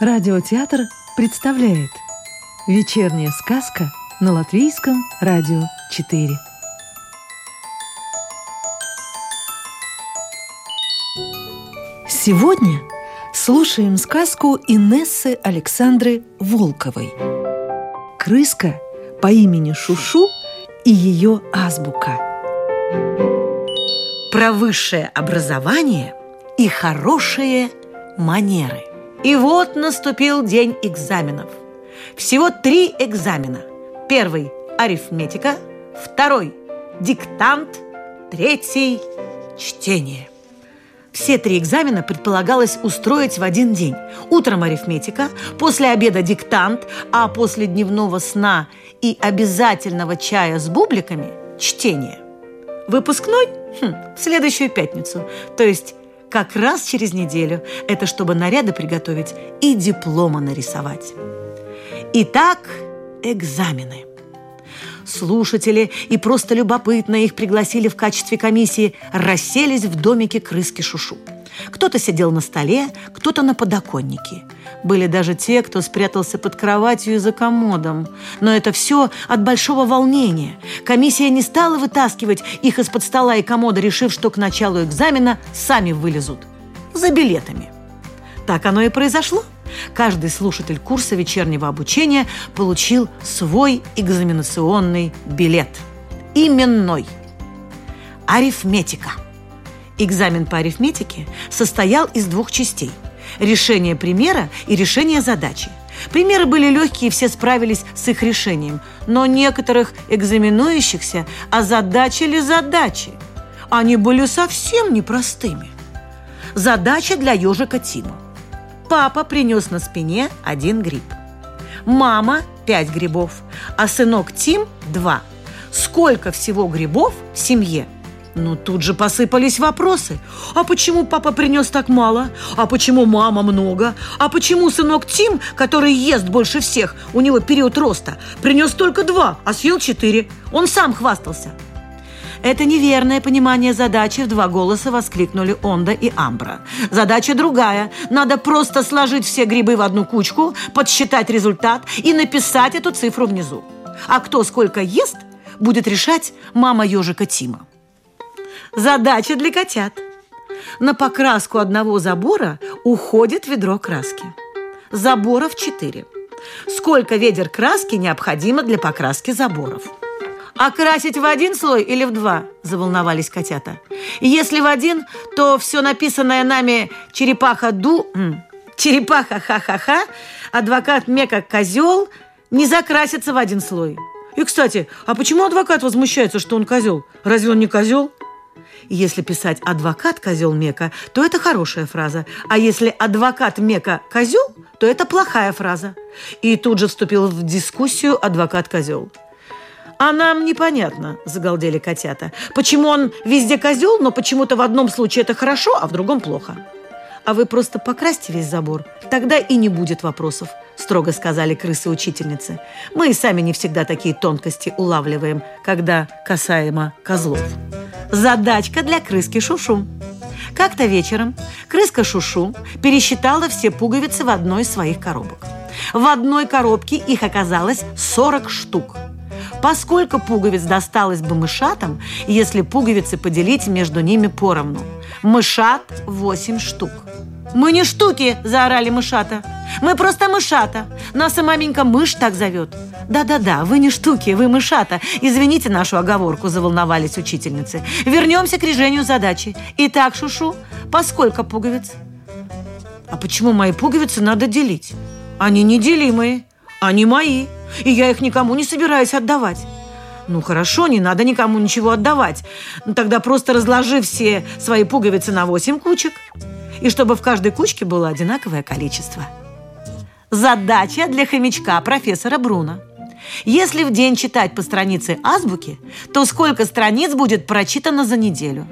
Радиотеатр представляет Вечерняя сказка на Латвийском радио 4 Сегодня слушаем сказку Инессы Александры Волковой. «Крыска по имени Шушу и ее азбука» Про высшее образование и хорошие манеры. И вот наступил день экзаменов. Всего три экзамена. Первый – арифметика, второй – диктант, третий – чтение. Все три экзамена предполагалось устроить в один день. Утром арифметика, после обеда диктант, а после дневного сна и обязательного чая с бубликами – чтение. Выпускной хм, в следующую пятницу, то есть как раз через неделю. Это чтобы наряды приготовить и диплома нарисовать. Итак, экзамены. Слушатели и просто любопытно их пригласили в качестве комиссии, расселись в домике крыски Шушу. Кто-то сидел на столе, кто-то на подоконнике. Были даже те, кто спрятался под кроватью и за комодом. Но это все от большого волнения. Комиссия не стала вытаскивать их из-под стола и комода, решив, что к началу экзамена сами вылезут. За билетами. Так оно и произошло. Каждый слушатель курса вечернего обучения получил свой экзаменационный билет. Именной. Арифметика. Экзамен по арифметике состоял из двух частей – решение примера и решение задачи. Примеры были легкие, все справились с их решением, но некоторых экзаменующихся озадачили задачи. Они были совсем непростыми. Задача для ежика Тима. Папа принес на спине один гриб. Мама – пять грибов, а сынок Тим – два. Сколько всего грибов в семье – ну, тут же посыпались вопросы. А почему папа принес так мало? А почему мама много? А почему сынок Тим, который ест больше всех, у него период роста, принес только два, а съел четыре? Он сам хвастался. Это неверное понимание задачи в два голоса воскликнули Онда и Амбра. Задача другая. Надо просто сложить все грибы в одну кучку, подсчитать результат и написать эту цифру внизу. А кто сколько ест, будет решать мама ежика Тима. Задача для котят. На покраску одного забора уходит ведро краски. Заборов четыре. Сколько ведер краски необходимо для покраски заборов? «Окрасить в один слой или в два?» – заволновались котята. «Если в один, то все написанное нами «черепаха ду», «черепаха ха-ха-ха», «адвокат мека козел» не закрасится в один слой. И, кстати, а почему адвокат возмущается, что он козел? Разве он не козел? Если писать «адвокат козел Мека», то это хорошая фраза. А если «адвокат Мека козел», то это плохая фраза. И тут же вступил в дискуссию адвокат козел. «А нам непонятно», – загалдели котята. «Почему он везде козел, но почему-то в одном случае это хорошо, а в другом плохо?» «А вы просто покрасьте весь забор, тогда и не будет вопросов», – строго сказали крысы-учительницы. «Мы и сами не всегда такие тонкости улавливаем, когда касаемо козлов». Задачка для крыски Шушу. Как-то вечером крыска Шушу пересчитала все пуговицы в одной из своих коробок. В одной коробке их оказалось 40 штук. Поскольку пуговиц досталось бы мышатам, если пуговицы поделить между ними поровну? Мышат 8 штук. «Мы не штуки!» – заорали мышата. «Мы просто мышата. Нас и маменька мышь так зовет». «Да-да-да, вы не штуки, вы мышата. Извините нашу оговорку», – заволновались учительницы. «Вернемся к решению задачи. Итак, Шушу, поскольку пуговиц?» «А почему мои пуговицы надо делить? Они неделимые. Они мои. И я их никому не собираюсь отдавать». Ну хорошо, не надо никому ничего отдавать. Тогда просто разложи все свои пуговицы на восемь кучек и чтобы в каждой кучке было одинаковое количество. Задача для хомячка профессора Бруна. Если в день читать по странице азбуки, то сколько страниц будет прочитано за неделю?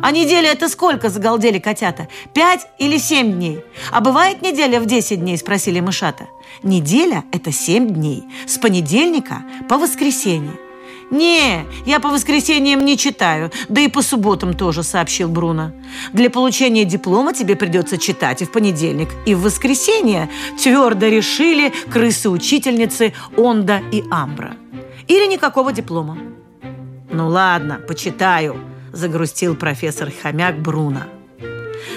А неделя это сколько, загалдели котята? Пять или семь дней? А бывает неделя в десять дней, спросили мышата. Неделя – это семь дней, с понедельника по воскресенье. «Не, я по воскресеньям не читаю, да и по субботам тоже», — сообщил Бруно. «Для получения диплома тебе придется читать и в понедельник, и в воскресенье», — твердо решили крысы-учительницы Онда и Амбра. «Или никакого диплома». «Ну ладно, почитаю», — загрустил профессор Хомяк Бруно.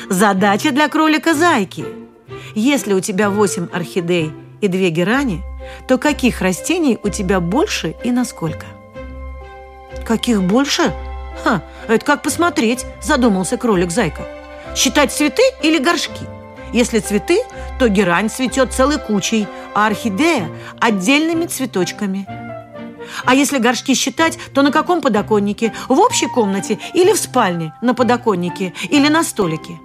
«Задача для кролика-зайки. Если у тебя восемь орхидей и две герани, то каких растений у тебя больше и насколько?» Каких больше? Ха, это как посмотреть, задумался кролик-зайка. Считать цветы или горшки? Если цветы, то герань цветет целой кучей, а орхидея – отдельными цветочками. А если горшки считать, то на каком подоконнике? В общей комнате или в спальне на подоконнике или на столике?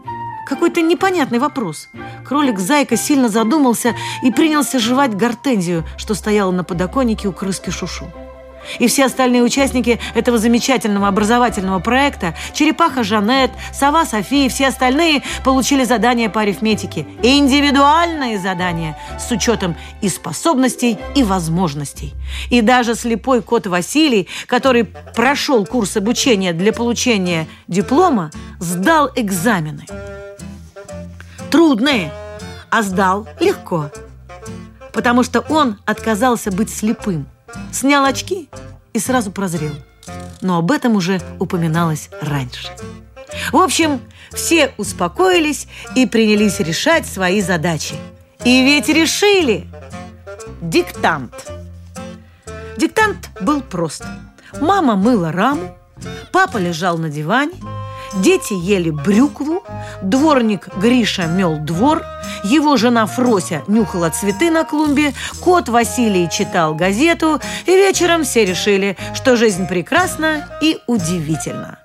Какой-то непонятный вопрос. Кролик-зайка сильно задумался и принялся жевать гортензию, что стояла на подоконнике у крыски Шушу. И все остальные участники этого замечательного образовательного проекта Черепаха Жанет, Сова София и все остальные получили задания по арифметике. Индивидуальные задания с учетом и способностей, и возможностей. И даже слепой кот Василий, который прошел курс обучения для получения диплома, сдал экзамены. Трудные, а сдал легко. Потому что он отказался быть слепым – снял очки и сразу прозрел. Но об этом уже упоминалось раньше. В общем, все успокоились и принялись решать свои задачи. И ведь решили! Диктант. Диктант был прост. Мама мыла раму, папа лежал на диване – Дети ели брюкву, дворник Гриша мел двор, его жена Фрося нюхала цветы на клумбе, кот Василий читал газету, и вечером все решили, что жизнь прекрасна и удивительна.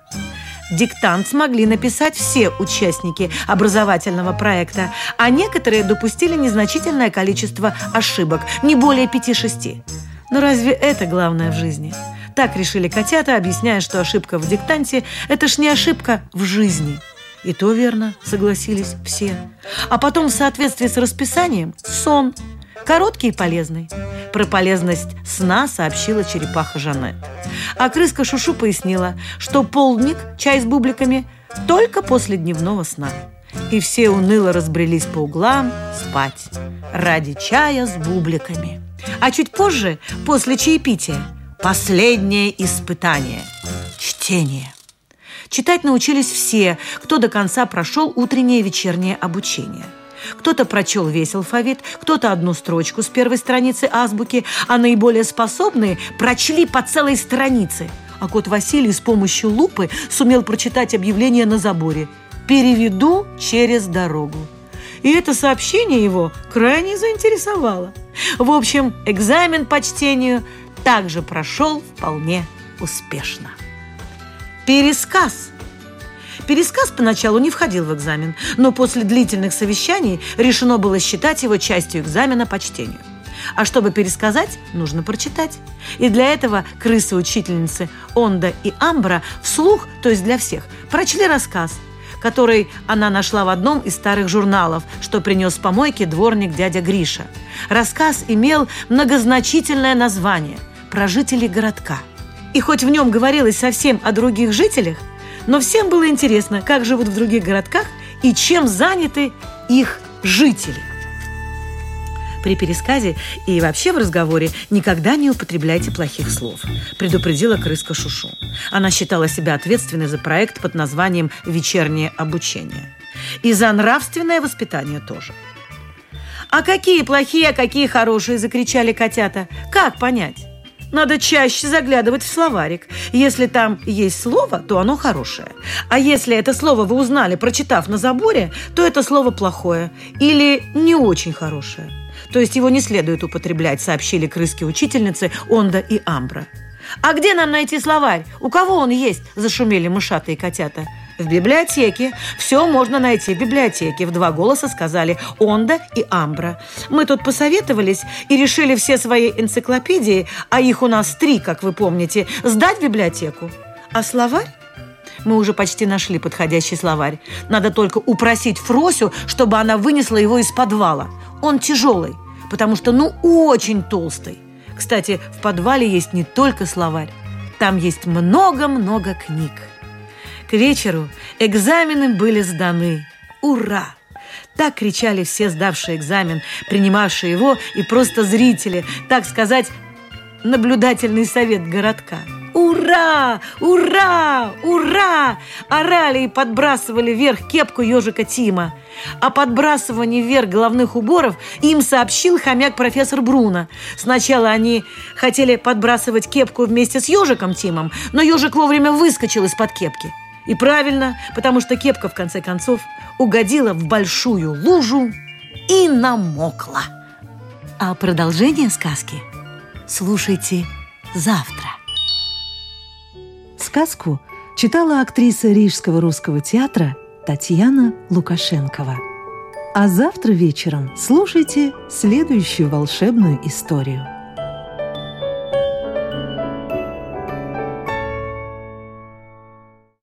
Диктант смогли написать все участники образовательного проекта, а некоторые допустили незначительное количество ошибок, не более пяти-шести. Но разве это главное в жизни? Так решили котята, объясняя, что ошибка в диктанте – это ж не ошибка в жизни. И то верно, согласились все. А потом в соответствии с расписанием – сон. Короткий и полезный. Про полезность сна сообщила черепаха Жанет. А крыска Шушу пояснила, что полдник, чай с бубликами, только после дневного сна. И все уныло разбрелись по углам спать ради чая с бубликами. А чуть позже, после чаепития, Последнее испытание – чтение. Читать научились все, кто до конца прошел утреннее и вечернее обучение. Кто-то прочел весь алфавит, кто-то одну строчку с первой страницы азбуки, а наиболее способные прочли по целой странице. А кот Василий с помощью лупы сумел прочитать объявление на заборе «Переведу через дорогу». И это сообщение его крайне заинтересовало. В общем, экзамен по чтению – также прошел вполне успешно. Пересказ. Пересказ поначалу не входил в экзамен, но после длительных совещаний решено было считать его частью экзамена по чтению. А чтобы пересказать, нужно прочитать. И для этого крысы-учительницы Онда и Амбра вслух, то есть для всех, прочли рассказ, который она нашла в одном из старых журналов, что принес помойки дворник дядя Гриша. Рассказ имел многозначительное название – про жителей городка. И хоть в нем говорилось совсем о других жителях, но всем было интересно, как живут в других городках и чем заняты их жители. При пересказе и вообще в разговоре никогда не употребляйте плохих слов, предупредила крыска Шушу. Она считала себя ответственной за проект под названием «Вечернее обучение». И за нравственное воспитание тоже. «А какие плохие, а какие хорошие!» – закричали котята. «Как понять?» Надо чаще заглядывать в словарик. Если там есть слово, то оно хорошее. А если это слово вы узнали, прочитав на заборе, то это слово плохое или не очень хорошее. То есть его не следует употреблять, сообщили крыски-учительницы Онда и Амбра. «А где нам найти словарь? У кого он есть?» – зашумели мышатые котята – в библиотеке. Все можно найти в библиотеке. В два голоса сказали Онда и Амбра. Мы тут посоветовались и решили все свои энциклопедии, а их у нас три, как вы помните, сдать в библиотеку. А словарь? Мы уже почти нашли подходящий словарь. Надо только упросить Фросю, чтобы она вынесла его из подвала. Он тяжелый, потому что ну очень толстый. Кстати, в подвале есть не только словарь, там есть много-много книг. К вечеру экзамены были сданы. Ура! Так кричали все сдавшие экзамен, принимавшие его и просто зрители, так сказать, наблюдательный совет городка. «Ура! Ура! Ура!» Орали и подбрасывали вверх кепку ежика Тима. О подбрасывании вверх головных уборов им сообщил хомяк профессор Бруно. Сначала они хотели подбрасывать кепку вместе с ежиком Тимом, но ежик вовремя выскочил из-под кепки. И правильно, потому что кепка, в конце концов, угодила в большую лужу и намокла. А продолжение сказки слушайте завтра. Сказку читала актриса Рижского русского театра Татьяна Лукашенкова. А завтра вечером слушайте следующую волшебную историю.